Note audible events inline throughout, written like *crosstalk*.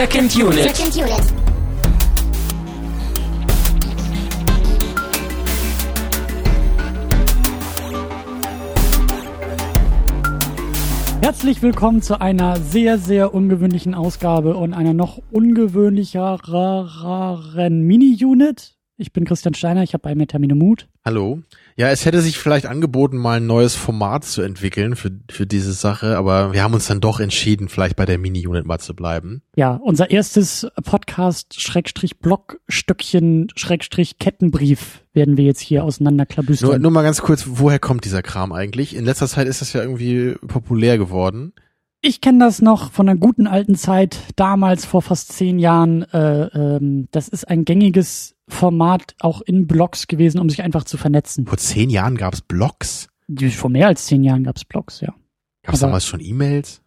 Second Unit. Second Unit. Herzlich willkommen zu einer sehr, sehr ungewöhnlichen Ausgabe und einer noch ungewöhnlicheren Mini-Unit. Ich bin Christian Steiner, ich habe bei mir Termine Mut. Hallo. Ja, es hätte sich vielleicht angeboten, mal ein neues Format zu entwickeln für, für diese Sache, aber wir haben uns dann doch entschieden, vielleicht bei der Mini-Unit mal zu bleiben. Ja, unser erstes Podcast Schrägstrich Blockstöckchen Schrägstrich Kettenbrief werden wir jetzt hier auseinanderklabüstern. Nur, nur mal ganz kurz, woher kommt dieser Kram eigentlich? In letzter Zeit ist das ja irgendwie populär geworden. Ich kenne das noch von einer guten alten Zeit, damals vor fast zehn Jahren. Äh, ähm, das ist ein gängiges Format auch in Blogs gewesen, um sich einfach zu vernetzen. Vor zehn Jahren gab's Blogs. Vor mehr als zehn Jahren gab's Blogs, ja. Gab's Aber- damals schon E-Mails?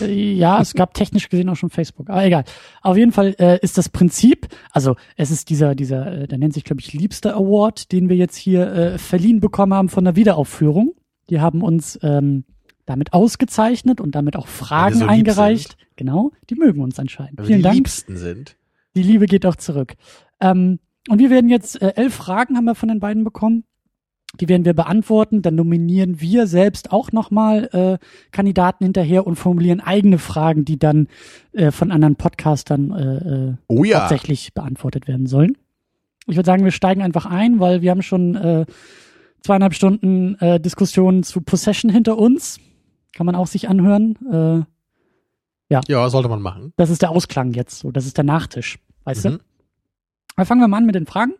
Äh, Ja, es gab technisch gesehen auch schon Facebook. Aber egal. Auf jeden Fall äh, ist das Prinzip, also es ist dieser, dieser, äh, der nennt sich, glaube ich, Liebster Award, den wir jetzt hier äh, verliehen bekommen haben von der Wiederaufführung. Die haben uns ähm, damit ausgezeichnet und damit auch Fragen so eingereicht. Genau, die mögen uns anscheinend. Weil Vielen die Dank. Liebsten sind. Die Liebe geht auch zurück. Ähm, und wir werden jetzt äh, elf Fragen haben wir von den beiden bekommen. Die werden wir beantworten. Dann nominieren wir selbst auch nochmal äh, Kandidaten hinterher und formulieren eigene Fragen, die dann äh, von anderen Podcastern äh, äh, Oh ja. hauptsächlich beantwortet werden sollen. Ich würde sagen, wir steigen einfach ein, weil wir haben schon äh, zweieinhalb Stunden äh, Diskussion zu Possession hinter uns. Kann man auch sich anhören. Äh, Ja, sollte man machen. das ist der Ausklang jetzt, so. Das ist der Nachtisch. Weißt du? Mhm. Aber fangen wir mal an mit den Fragen.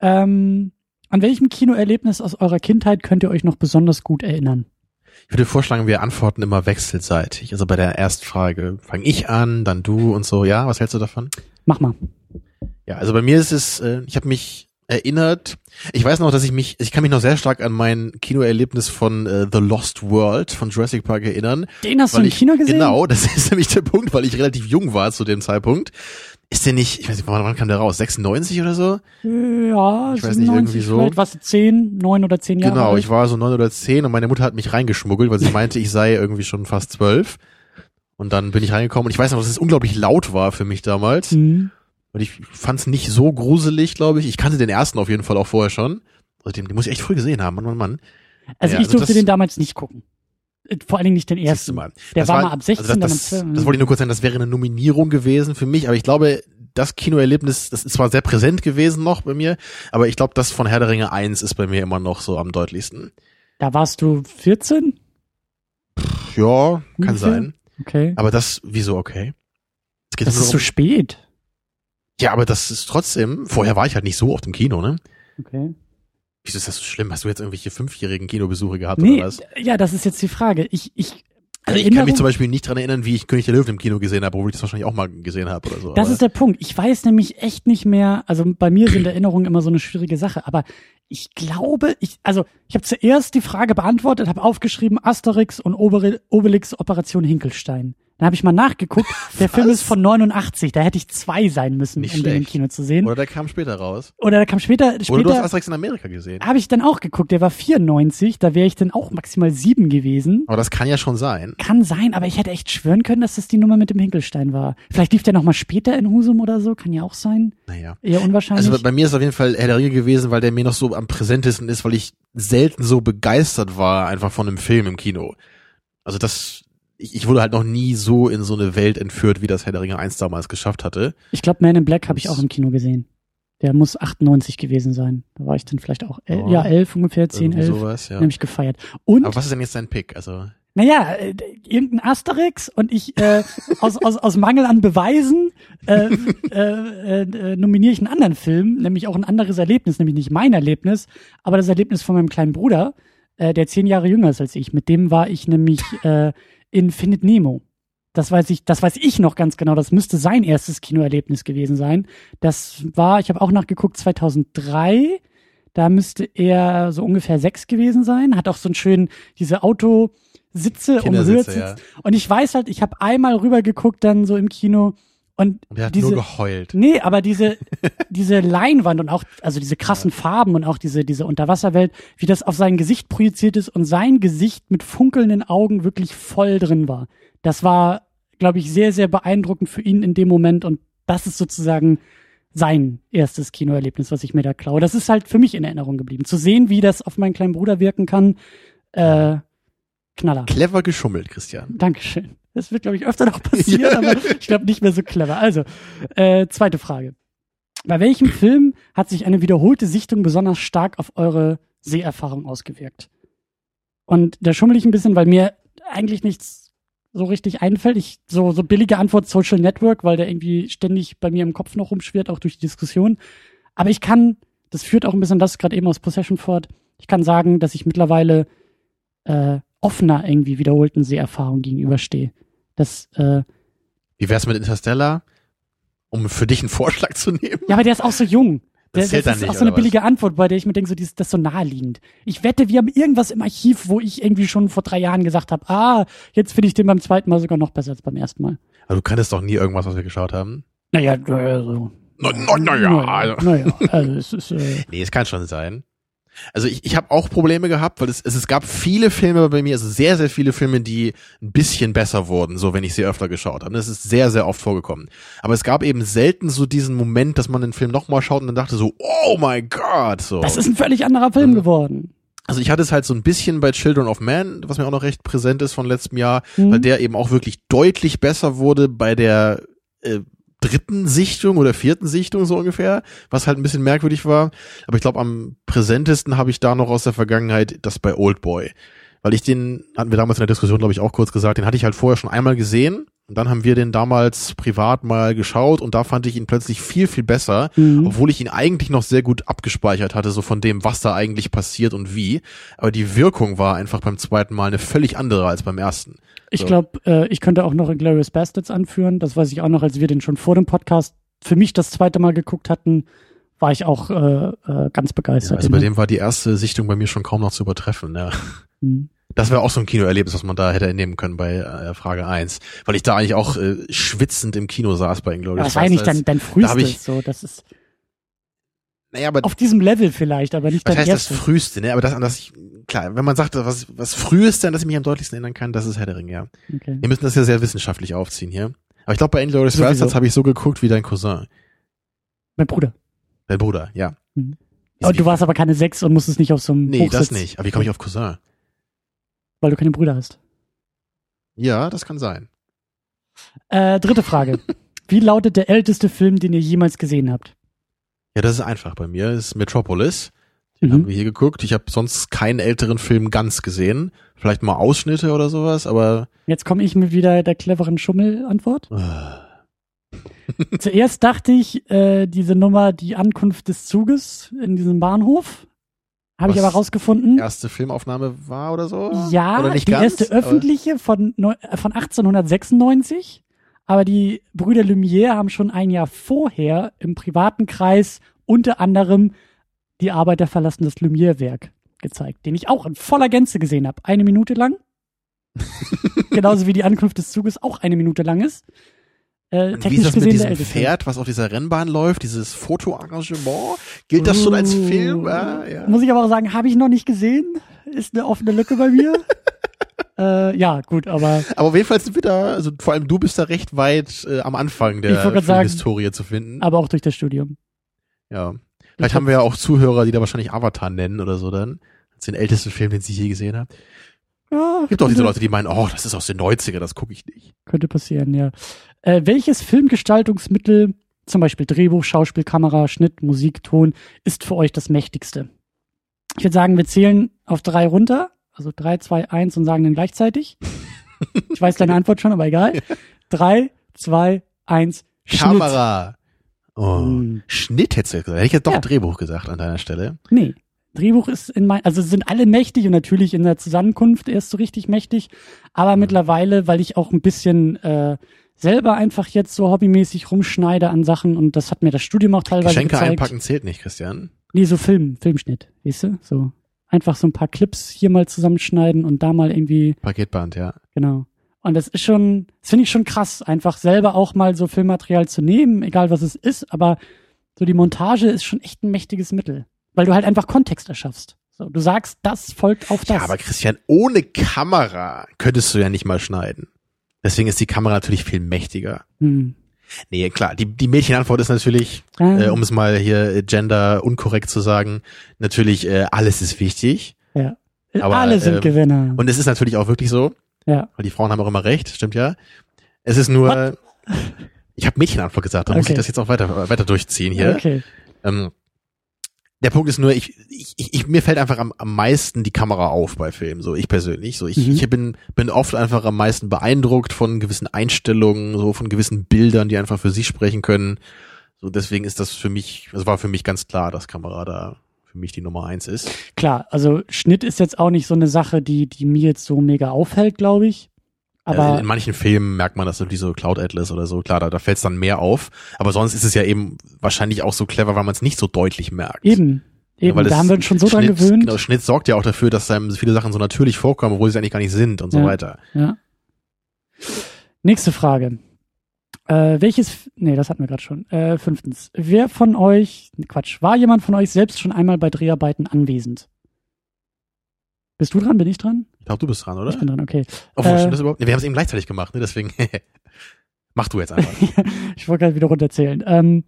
Ähm, an welchem Kinoerlebnis aus eurer Kindheit könnt ihr euch noch besonders gut erinnern? Ich würde vorschlagen, wir antworten immer wechselseitig. Also bei der ersten Frage fange ich an, dann du und so. Ja, was hältst du davon? Mach mal. Ja, also bei mir ist es, äh, ich habe mich erinnert, ich weiß noch, dass ich mich, ich kann mich noch sehr stark an mein Kinoerlebnis von äh, The Lost World von Jurassic Park erinnern. Den hast du im ich, Kino gesehen? Genau, *laughs* das ist nämlich der Punkt, weil ich relativ jung war zu dem Zeitpunkt. Ist der nicht, ich weiß nicht, wann, wann kam der raus? 96 oder so? Ja, Ich weiß nicht, irgendwie so. Vielleicht warst du zehn, neun oder zehn Jahre genau, alt. ich war so neun oder zehn und meine Mutter hat mich reingeschmuggelt, weil sie *laughs* meinte, ich sei irgendwie schon fast zwölf. Und dann bin ich reingekommen und ich weiß noch, dass es unglaublich laut war für mich damals. Mhm. Und ich fand es nicht so gruselig, glaube ich. Ich kannte den ersten auf jeden Fall auch vorher schon. Also den, den muss ich echt früh gesehen haben, Mann, Mann, Mann. Also Ja, ich also durfte das- den damals nicht gucken. Vor allen Dingen nicht den ersten. mal. Der Das war, mal ab 16, also das, das, 12. das wollte ich nur kurz sagen, das wäre eine Nominierung gewesen für mich, aber ich glaube, das Kinoerlebnis, das ist zwar sehr präsent gewesen noch bei mir, aber ich glaube, das von Herr der Ringe 1 ist bei mir immer noch so am deutlichsten. Da warst du 14? Ja, kann Ungefähr? sein. Okay. Aber das, wieso okay? Es geht Das ist zu darum- spät. Ja, aber das ist trotzdem, vorher war ich halt nicht so oft im Kino, ne? Okay. Wieso ist das so schlimm? Hast du jetzt irgendwelche fünfjährigen Kinobesuche gehabt Nee, oder was? ja, das ist jetzt die Frage. Ich, ich, Also ich kann mich zum Beispiel nicht dran erinnern, wie ich König der Löwen im Kino gesehen habe, obwohl ich das wahrscheinlich auch mal gesehen habe oder so. Das ist der Punkt. Ich weiß nämlich echt nicht mehr, also bei mir sind *clears throat* Erinnerungen immer so eine schwierige Sache, aber ich glaube, ich, also ich habe zuerst die Frage beantwortet, habe aufgeschrieben Asterix und Obere- Obelix Operation Hinkelstein. Dann habe ich mal nachgeguckt, *laughs* der Film ist von 89, da hätte ich zwei sein müssen, Nicht um den im schlecht. Kino zu sehen. Oder, Oder der kam später raus. der kam später, Oder du hast später Asterix in Amerika gesehen. habe ich dann auch geguckt, der war 94, da wäre ich dann auch maximal sieben gewesen. Aber das kann ja schon sein. Kann sein, aber ich hätte echt schwören können, dass das die Nummer mit dem Hinkelstein war. Vielleicht lief der noch mal später in Husum oder so, kann ja auch sein. Naja. Eher unwahrscheinlich. Also bei mir ist auf jeden Fall Herr der Ringe gewesen, weil der mir noch so am präsentesten ist, weil ich selten so begeistert war einfach von einem Film im Kino. Also das, ich, ich wurde halt noch nie so in so eine Welt entführt, wie das Herr der Ringe 1 damals geschafft hatte. Ich glaube, Man in Black habe ich auch im Kino gesehen. Der muss 98 gewesen sein. Da war ich dann vielleicht auch, el Oh. ja, elf ungefähr, 10, Irgendwie 11. sowas, ja. Nämlich gefeiert. Und, Aber was ist denn jetzt dein Pick? Also, naja, äh, irgendein Asterix und ich, äh, *laughs* aus, aus, aus Mangel an Beweisen, äh, äh, äh, nominiere ich einen anderen Film, nämlich auch ein anderes Erlebnis, nämlich nicht mein Erlebnis, aber das Erlebnis von meinem kleinen Bruder, äh, der zehn Jahre jünger ist als ich. Mit dem war ich nämlich äh, in Findet Nemo. Das weiß ich, das weiß ich noch ganz genau. Das müsste sein erstes Kinoerlebnis gewesen sein. Das war, ich habe auch nachgeguckt, 2003. Da müsste er so ungefähr sechs gewesen sein. Hat auch so einen schönen, diese Autositze um Hörsitz. ja. Und ich weiß halt, ich habe einmal rüber geguckt dann so im Kino und der hat diese, nur geheult. Nee, aber diese, diese Leinwand und auch, also diese krassen Farben und auch diese, diese Unterwasserwelt, wie das auf sein Gesicht projiziert ist und sein Gesicht mit funkelnden Augen wirklich voll drin war. Das war glaube ich, sehr, sehr beeindruckend für ihn in dem Moment und das ist sozusagen sein erstes Kinoerlebnis, was ich mir da klaue. Das ist halt für mich in Erinnerung geblieben. Zu sehen, wie das auf meinen kleinen Bruder wirken kann, äh, Knaller. Clever geschummelt, Christian. Dankeschön. Das wird, glaube ich, öfter noch *laughs* passieren, ja. aber ich glaube nicht mehr so clever. Also, äh, zweite Frage. Bei welchem Film hat sich eine wiederholte Sichtung besonders stark auf eure Seherfahrung ausgewirkt? Und da schummel ich ein bisschen, weil mir eigentlich nichts so richtig einfällt. Ich, so, so billige Antwort Social Network, weil der irgendwie ständig bei mir im Kopf noch rumschwirrt, auch durch die Diskussion. Aber ich kann, das führt auch ein bisschen das gerade eben aus Possession fort. Ich kann sagen, dass ich mittlerweile äh, offener irgendwie wiederholten Seherfahrungen gegenüberstehe. Das, äh, Wie wär's mit Interstellar? Um für dich einen Vorschlag zu nehmen? Ja, aber der ist auch so jung. Das, der, das ist nicht, auch so eine billige Antwort, bei der ich mir denke, so, das ist so naheliegend. Ich wette, wir haben irgendwas im Archiv, wo ich irgendwie schon vor drei Jahren gesagt habe, ah, jetzt finde ich den beim zweiten Mal sogar noch besser als beim ersten Mal. Aber du kanntest doch nie irgendwas, was wir geschaut haben. Naja, also. Na, na, na ja, naja, also. naja, also es ist, äh, *laughs* Nee, es kann schon sein. Also ich, ich habe auch Probleme gehabt, weil es, es, es gab viele Filme bei mir, also sehr, sehr viele Filme, die ein bisschen besser wurden, so wenn ich sie öfter geschaut habe. Das ist sehr, sehr oft vorgekommen. Aber es gab eben selten so diesen Moment, dass man den Film nochmal schaut und dann dachte so, oh mein Gott, so. das ist ein völlig anderer Film Mhm. geworden. Also ich hatte es halt so ein bisschen bei Children of Man, was mir auch noch recht präsent ist von letztem Jahr, Mhm. weil der eben auch wirklich deutlich besser wurde bei der äh, dritten Sichtung oder vierten Sichtung so ungefähr, was halt ein bisschen merkwürdig war. Aber ich glaube, am präsentesten habe ich da noch aus der Vergangenheit das bei Old Boy. Weil ich den, hatten wir damals in der Diskussion, glaube ich, auch kurz gesagt, den hatte ich halt vorher schon einmal gesehen. Und dann haben wir den damals privat mal geschaut und da fand ich ihn plötzlich viel, viel besser, Mhm. obwohl ich ihn eigentlich noch sehr gut abgespeichert hatte, so von dem, was da eigentlich passiert und wie. Aber die Wirkung war einfach beim zweiten Mal eine völlig andere als beim ersten. Ich So. glaube, äh, ich könnte auch noch Inglourious Bastards anführen. Das weiß ich auch noch, als wir den schon vor dem Podcast für mich das zweite Mal geguckt hatten, war ich auch äh, äh, ganz Ja, begeistert. also bei dem war die erste Sichtung bei mir schon kaum noch zu übertreffen. Ja. Mhm. Das wäre auch so ein Kinoerlebnis, was man da hätte entnehmen können bei äh, Frage 1. Weil ich da eigentlich auch äh, schwitzend im Kino saß bei Inglourious das war ja nicht dein, dein Da frühestes. ich- so, das ist Naja, aber auf diesem Level vielleicht, aber nicht dein heißt das erstes. früheste, ne? Aber das, an das ich, klar, wenn man sagt, was, was früheste, an das ich mich am deutlichsten erinnern kann, das ist Herr der Ringe, ja. Okay. Wir müssen das ja sehr wissenschaftlich aufziehen hier. Aber ich glaube, bei Inglourious. Bastards habe ich so geguckt wie dein Cousin. Mein Bruder. Dein Bruder, ja. Mhm. Aber du warst aber keine Sechs und musstest nicht auf so einem Nee, Hochsitz, das nicht. Aber wie komme ich auf Cousin? weil du keine Brüder hast. Ja, das kann sein. Äh, dritte Frage. *laughs* Wie lautet der älteste Film, den ihr jemals gesehen habt? Ja, das ist einfach bei mir. Das ist Metropolis. Den Mhm. haben wir hier geguckt. Ich habe sonst keinen älteren Film ganz gesehen. Vielleicht mal Ausschnitte oder sowas, aber Jetzt komme ich mit wieder der cleveren Schummelantwort. äh, *laughs* Zuerst dachte ich, äh, diese Nummer, die Ankunft des Zuges in diesem Bahnhof. Habe ich aber rausgefunden. erste Filmaufnahme war oder so? Ja, oder nicht die ganz, erste öffentliche von, äh, von 1896. Aber die Brüder Lumière haben schon ein Jahr vorher im privaten Kreis unter anderem die Arbeiter verlassen das Lumière-Werk gezeigt, den ich auch in voller Gänze gesehen habe. Eine Minute lang. *laughs* Genauso wie die Ankunft des Zuges auch eine Minute lang ist. Äh, wie ist das mit diesem. Pferd, was auf dieser Rennbahn läuft, dieses Fotoengagement? Gilt das schon als Film? Ah, ja. Muss ich aber auch sagen, habe ich noch nicht gesehen. Ist eine offene Lücke bei mir. *laughs* äh, ja, gut, aber Aber auf jeden Fall sind wir da, also vor allem du bist da recht weit äh, am Anfang der Ich sagen- Filmhistorie zu finden. aber auch durch das Studium. Ja. Vielleicht haben wir ja auch Zuhörer, die da wahrscheinlich Avatar nennen oder so dann. Als den ältesten Film, den sie je gesehen haben. Ja, Gibt auch diese Leute, die meinen, oh, das ist aus den 90er, das gucke ich nicht. Könnte passieren, ja. Äh, welches Filmgestaltungsmittel, zum Beispiel Drehbuch, Schauspiel, Kamera, Schnitt, Musik, Ton, ist für euch das mächtigste? Ich würde sagen, wir zählen auf drei runter. Also drei, zwei, eins und sagen dann gleichzeitig. *laughs* Ich weiß deine Antwort schon, aber egal. Drei, zwei, eins, Schnitt. Kamera. Oh. Hm. Schnitt hättest du gesagt. Hätte ich jetzt doch Ja. Drehbuch gesagt an deiner Stelle. Nee. Drehbuch ist in mein, also sind alle mächtig und natürlich in der Zusammenkunft erst so richtig mächtig. Aber Mhm. mittlerweile, weil ich auch ein bisschen äh, selber einfach jetzt so hobbymäßig rumschneide an Sachen und das hat mir das Studium auch teilweise Geschenke gezeigt. einpacken zählt nicht, Christian. Nee, so Film, Filmschnitt, weißt du? So einfach so ein paar Clips hier mal zusammenschneiden und da mal irgendwie, Paketband, ja. genau. Und das ist schon, das finde ich schon krass, einfach selber auch mal so Filmmaterial zu nehmen, egal was es ist, aber so die Montage ist schon echt ein mächtiges Mittel, weil du halt einfach Kontext erschaffst. So, du sagst, das folgt auf das. Ja, aber Christian, ohne Kamera könntest du ja nicht mal schneiden. Deswegen ist die Kamera natürlich viel mächtiger. Hm. Nee, klar, die, die Mädchenantwort ist natürlich, Ah. äh, um es mal hier äh, gender unkorrekt zu sagen, natürlich äh, alles ist wichtig. Ja. Aber, Alle sind ähm, Gewinner. Und es ist natürlich auch wirklich so, ja. weil die Frauen haben auch immer recht, stimmt ja. Es ist nur, ich habe Mädchenantwort gesagt, da muss Okay. ich das jetzt auch weiter, weiter durchziehen hier. Okay. Ähm, der Punkt ist nur, ich, ich, ich, mir fällt einfach am, am meisten die Kamera auf bei Filmen, so ich persönlich. So ich, Mhm. ich bin, bin oft einfach am meisten beeindruckt von gewissen Einstellungen, so von gewissen Bildern, die einfach für sich sprechen können. So deswegen ist das für mich, es war für mich ganz klar, dass Kamera da für mich die Nummer eins ist. Klar, also Schnitt ist jetzt auch nicht so eine Sache, die, die mir jetzt so mega auffällt, glaube ich. Aber Aber in, in manchen Filmen merkt man das natürlich so Cloud Atlas oder so, klar, da, da fällt es dann mehr auf. Aber sonst ist es ja eben wahrscheinlich auch so clever, weil man es nicht so deutlich merkt. eben, Ja, eben, weil da haben wir uns schon so dran Schnitt, gewöhnt. Genau, Schnitt sorgt ja auch dafür, dass einem viele Sachen so natürlich vorkommen, obwohl sie eigentlich gar nicht sind und so Ja. weiter. Ja. Nächste Frage. Äh, welches, nee, das hatten wir gerade schon. Äh, fünftens. Wer von euch, Quatsch, war jemand von euch selbst schon einmal bei Dreharbeiten anwesend? Bist du dran? Bin ich dran? Ich glaube, du bist dran, oder? Ich bin dran, okay. Obwohl, Äh, stimmt das überhaupt? Nee, wir haben es eben gleichzeitig gemacht, ne? Deswegen *laughs* mach du jetzt einfach. *laughs* ich wollte gerade wieder runterzählen. Ähm,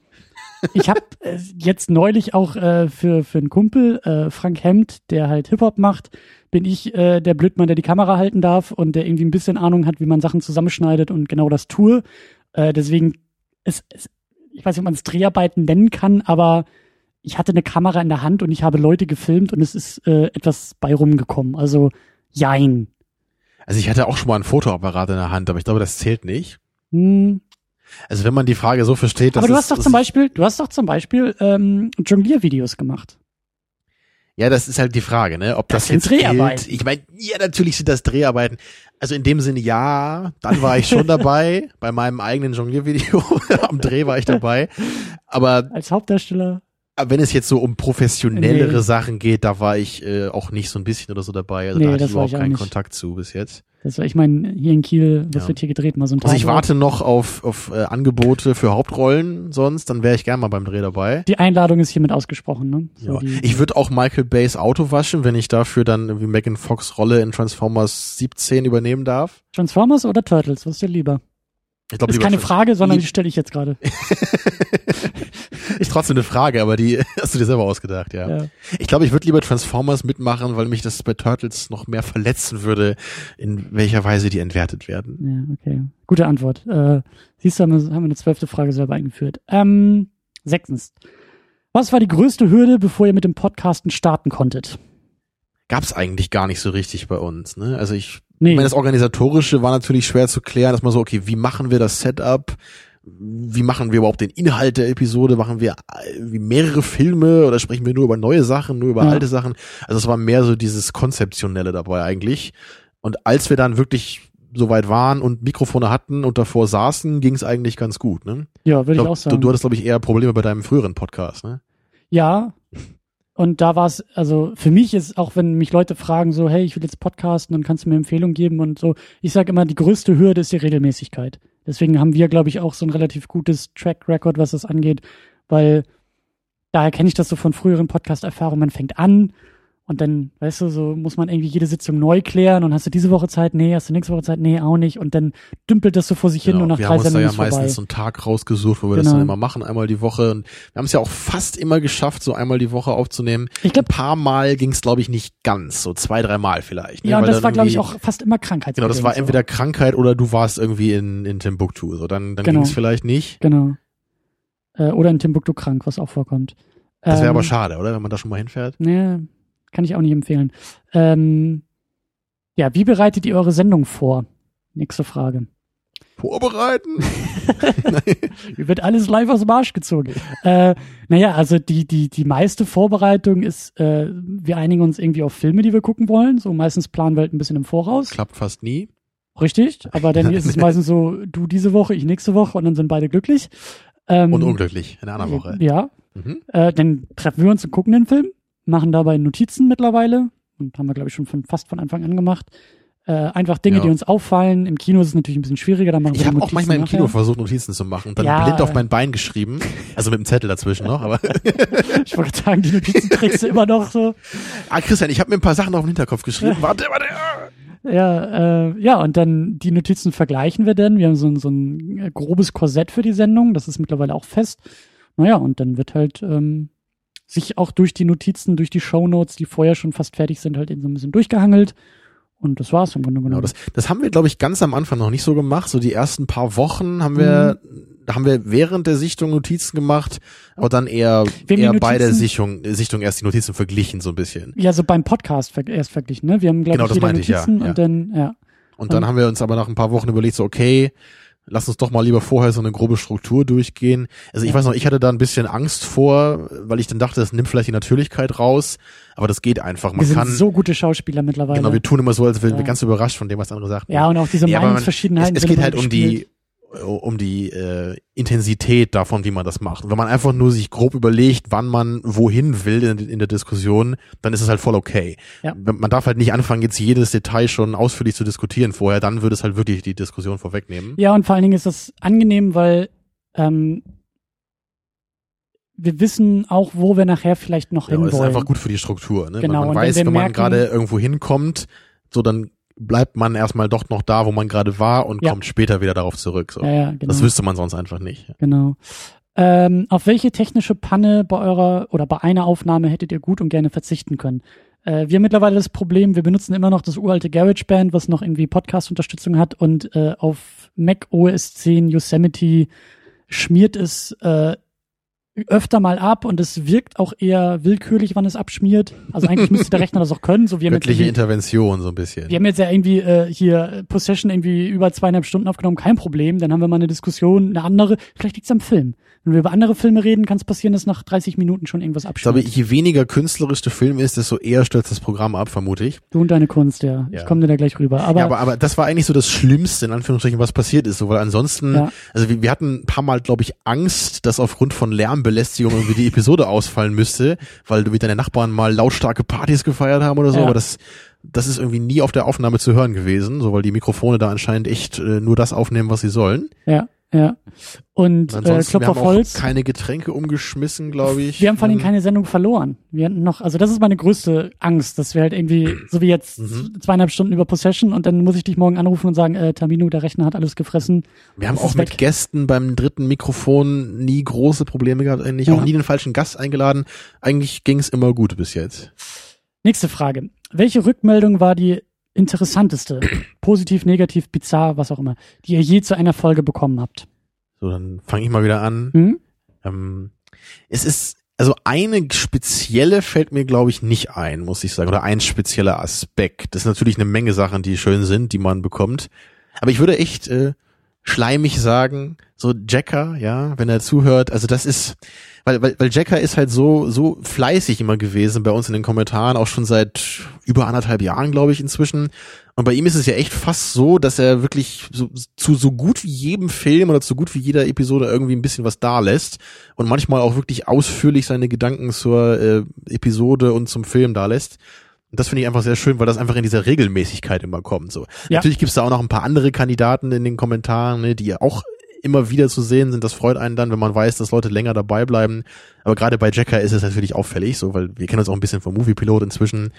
ich habe *laughs* äh, jetzt neulich auch äh, für, für einen Kumpel, äh, Frank Hemd, der halt Hip-Hop macht, bin ich äh, der Blödmann, der die Kamera halten darf und der irgendwie ein bisschen Ahnung hat, wie man Sachen zusammenschneidet und genau das tue. Äh, deswegen, es, es, ich weiß nicht, ob man es Dreharbeiten nennen kann, aber ich hatte eine Kamera in der Hand und ich habe Leute gefilmt und es ist äh, etwas bei rumgekommen. Also, jein. Also ich hatte auch schon mal einen Fotoapparat in der Hand, aber ich glaube, das zählt nicht. Hm, Also wenn man die Frage so versteht, dass aber du es, hast doch dass zum es- Beispiel, du hast doch zum Beispiel ähm, Jongliervideos gemacht. Ja, das ist halt die Frage, ne? Ob Das das, sind jetzt Dreharbeiten. gilt. Ich meine, ja, natürlich sind das Dreharbeiten. Also in dem Sinne, ja, dann war ich schon *laughs* dabei. Bei meinem eigenen Jongliervideo *laughs* am Dreh war ich dabei. Aber Als Hauptdarsteller. Wenn es jetzt so um professionellere Nee. Sachen geht, da war ich äh, auch nicht so ein bisschen oder so dabei. Also Nee, da hatte das ich überhaupt ich auch keinen nicht. Kontakt zu bis jetzt. Das war, ich meine, hier in Kiel, was Ja. wird hier gedreht? Mal so ein Also ich warte noch auf, auf äh, Angebote für Hauptrollen, sonst dann wäre ich gern mal beim Dreh dabei. Die Einladung ist hiermit ausgesprochen, ne? So Ja. Ich würde auch Michael Bays Auto waschen, wenn ich dafür dann irgendwie Megan Fox Rolle in Transformers 17 übernehmen darf. Transformers oder Turtles? Was ist dir lieber? Ich glaube, Ist keine Frage, sondern die stelle ich jetzt gerade. *laughs* ist trotzdem eine Frage, aber die *laughs* hast du dir selber ausgedacht, ja. Ja. Ich glaube, ich würde lieber Transformers mitmachen, weil mich das bei Turtles noch mehr verletzen würde, in welcher Weise die entwertet werden. ja, okay. Gute Antwort. Äh, siehst du, haben wir, haben wir eine zwölfte Frage selber eingeführt. Ähm, sechstens. Was war die größte Hürde, bevor ihr mit dem Podcasten starten konntet? Gab's eigentlich gar nicht so richtig bei uns, ne? Also ich Nee. Ich meine, das Organisatorische war natürlich schwer zu klären, dass man so, okay, wie machen wir das Setup? Wie machen wir überhaupt den Inhalt der Episode? Machen wir äh, wie mehrere Filme oder sprechen wir nur über neue Sachen, nur über Ja. alte Sachen? Also es war mehr so dieses Konzeptionelle dabei eigentlich. Und als wir dann wirklich soweit waren und Mikrofone hatten und davor saßen, ging es eigentlich ganz gut, ne? ja, würde ich, glaub, auch sagen. Du, du hattest, glaube ich, eher Probleme bei deinem früheren Podcast, ne? Ja. Und da war es, also für mich ist, auch wenn mich Leute fragen, so, hey, ich will jetzt podcasten und kannst du mir Empfehlungen geben und so, ich sage immer, die größte Hürde ist die Regelmäßigkeit. Deswegen haben wir, glaube ich, auch so ein relativ gutes Track Record, was das angeht, weil daher kenne ich das so von früheren Podcast-Erfahrungen. Man fängt an und dann, weißt du, so muss man irgendwie jede Sitzung neu klären und hast du diese Woche Zeit? Nee, hast du nächste Woche Zeit? Nee, auch nicht. Und dann dümpelt das so vor sich hin und nach Genau. wir drei haben uns da Sendungen ja ist vorbei. meistens so einen Tag rausgesucht, wo wir das Genau. dann immer machen, einmal die Woche. Und wir haben es ja auch fast immer geschafft, so einmal die Woche aufzunehmen. Ich Ein glaube, paar Mal ging es, glaube ich, nicht ganz, so zwei, drei Mal vielleicht. Ne? ja, und Weil das war, glaube ich, auch fast immer Krankheitsbedingt. Genau, das war entweder Krankheit oder du warst irgendwie in, in Timbuktu. So, dann dann Genau. ging es vielleicht nicht. Genau. Äh, oder in Timbuktu krank, was auch vorkommt. Das wäre Ähm, aber schade, oder? Wenn man da schon mal hinfährt. Nee, kann ich auch nicht empfehlen. Ähm, ja, wie bereitet ihr eure Sendung vor? Nächste Frage. Vorbereiten. *laughs* Hier wird alles live aus dem Arsch gezogen. äh, naja, also die, die, die meiste Vorbereitung ist, äh, wir einigen uns irgendwie auf Filme, die wir gucken wollen. So meistens planen wir halt ein bisschen im Voraus. Klappt fast nie. Richtig. Aber dann ist es *laughs* meistens so, du diese Woche, ich nächste Woche und dann sind beide glücklich. Ähm, Und unglücklich in einer anderen Woche. Ja, Mhm. Äh, dann treffen wir uns und gucken den Film, machen dabei Notizen mittlerweile und haben wir, glaube ich, schon von, fast von Anfang an gemacht. Äh, einfach Dinge, Ja. die uns auffallen. Im Kino ist es natürlich ein bisschen schwieriger, da machen wir Ich habe auch manchmal im nachher. Kino versucht, Notizen zu machen und dann Ja. blind auf mein Bein geschrieben. Also mit dem Zettel dazwischen noch, aber *laughs* Ich wollte sagen, die Notizen kriegst du immer noch so. Ah, Christian, ich habe mir ein paar Sachen auf den Hinterkopf geschrieben. Warte, warte. ah. Ja, äh, ja, und dann die Notizen vergleichen wir dann. Wir haben so, ein- so ein äh, grobes Korsett für die Sendung, das ist mittlerweile auch fest. Naja, und dann wird halt ähm, sich auch durch die Notizen, durch die Shownotes, die vorher schon fast fertig sind, halt eben so ein bisschen durchgehangelt. Und das war's im Grunde genommen. Genau, das, das haben wir, glaube ich, ganz am Anfang noch nicht so gemacht. So die ersten paar Wochen haben wir, Mhm. haben wir während der Sichtung Notizen gemacht, aber dann eher, eher bei der Notizen- Sichtung, Sichtung erst die Notizen verglichen so ein bisschen. ja, so beim Podcast erst verglichen, ne? Wir haben, glaube Genau, ich, das meinte ich, ja, Notizen ja. und dann, ja. Und dann Und- haben wir uns aber nach ein paar Wochen überlegt, so okay, lass uns doch mal lieber vorher so eine grobe Struktur durchgehen. Also ich weiß noch, ich hatte da ein bisschen Angst vor, weil ich dann dachte, das nimmt vielleicht die Natürlichkeit raus, aber das geht einfach. Man Wir sind kann, so gute Schauspieler mittlerweile. genau, wir tun immer so, als wären wir Ja. ganz überrascht von dem, was andere sagten. ja, und auch diese Ja, Meinungsverschiedenheiten. es, es geht halt um die um die äh, Intensität davon, wie man das macht. Und wenn man einfach nur sich grob überlegt, wann man wohin will in, in der Diskussion, dann ist es halt voll okay. Ja. Wenn- Man darf halt nicht anfangen, jetzt jedes Detail schon ausführlich zu diskutieren vorher, dann würde es halt wirklich die Diskussion vorwegnehmen. Ja, und vor allen Dingen ist das angenehm, weil ähm, wir wissen auch, wo wir nachher vielleicht noch Ja, aber es ist hinwollen. einfach gut für die Struktur. Ne? Genau, man man wenn weiß, wir wenn man gerade irgendwo hinkommt, so dann bleibt man erstmal doch noch da, wo man gerade war und Ja. kommt später wieder darauf zurück. So. ja, ja, genau. Das wüsste man sonst einfach nicht. genau. Ähm, auf welche technische Panne bei eurer oder bei einer Aufnahme hättet ihr gut und gerne verzichten können? Äh, wir haben mittlerweile das Problem, wir benutzen immer noch das uralte GarageBand, was noch irgendwie Podcast-Unterstützung hat und äh, auf Mac OS 10 Yosemite schmiert es äh, öfter mal ab und es wirkt auch eher willkürlich, wann es abschmiert. Also eigentlich müsste der Rechner das auch können, so wie er mit Göttliche irgendwie- Intervention so ein bisschen. wir haben jetzt ja irgendwie äh, hier äh, Possession irgendwie über zweieinhalb Stunden aufgenommen, kein Problem. Dann haben wir mal eine Diskussion, eine andere. Vielleicht liegt's am Film. Wenn wir über andere Filme reden, kann es passieren, dass nach 30 Minuten schon irgendwas Ich glaube, abschmiert. je weniger künstlerisch der Film ist, desto eher stürzt das Programm ab, vermute ich. Du und deine Kunst, ja. Ja. Ich komme dir da gleich rüber. Aber, ja, aber, aber das war eigentlich so das Schlimmste, in Anführungsstrichen, was passiert ist, so, weil ansonsten, Ja. also wir, wir hatten ein paar Mal, glaube ich, Angst, dass aufgrund von Lärmbelästigung irgendwie die Episode ausfallen müsste, weil du mit deinen Nachbarn mal lautstarke Partys gefeiert haben oder so, Ja. aber das, das ist irgendwie nie auf der Aufnahme zu hören gewesen, so, weil die Mikrofone da anscheinend echt äh, nur das aufnehmen, was sie sollen. ja, ja. Und, Und äh, Klopf wir auf Holz. keine Getränke umgeschmissen, glaube ich. Wir haben vor allem Ähm, keine Sendung verloren. Wir hatten noch, also das ist meine größte Angst, dass wir halt irgendwie, so wie jetzt Mhm. zweieinhalb Stunden über Possession und dann muss ich dich morgen anrufen und sagen, äh, Tamino, der Rechner hat alles gefressen. Wir haben auch mit weg. Gästen beim dritten Mikrofon nie große Probleme gehabt, eigentlich Ja. auch nie den falschen Gast eingeladen. Eigentlich ging es immer gut bis jetzt. Nächste Frage. Welche Rückmeldung war die interessanteste, *clears throat* positiv, negativ, bizarr, was auch immer, die ihr je zu einer Folge bekommen habt? So, dann fange ich mal wieder an. Hm? Ähm, es ist, also eine spezielle fällt mir, glaube ich, nicht ein, muss ich sagen, oder ein spezieller Aspekt. Das ist natürlich eine Menge Sachen, die schön sind, die man bekommt. Aber ich würde echt äh, schleimig sagen, so Jacker, ja, wenn er zuhört, also das ist, weil, weil, weil Jacker ist halt so, so fleißig immer gewesen bei uns in den Kommentaren, auch schon seit über anderthalb Jahren, glaube ich, inzwischen. Und bei ihm ist es ja echt fast so, dass er wirklich so, zu so gut wie jedem Film oder zu gut wie jeder Episode irgendwie ein bisschen was da lässt und manchmal auch wirklich ausführlich seine Gedanken zur äh, Episode und zum Film da lässt. Und das finde ich einfach sehr schön, weil das einfach in dieser Regelmäßigkeit immer kommt. So. Ja. Natürlich gibt's da auch noch ein paar andere Kandidaten in den Kommentaren, ne, die ja auch immer wieder zu sehen sind. Das freut einen dann, wenn man weiß, dass Leute länger dabei bleiben. Aber gerade bei Jacker ist es natürlich auffällig, so, weil wir kennen uns auch ein bisschen vom Moviepilot inzwischen.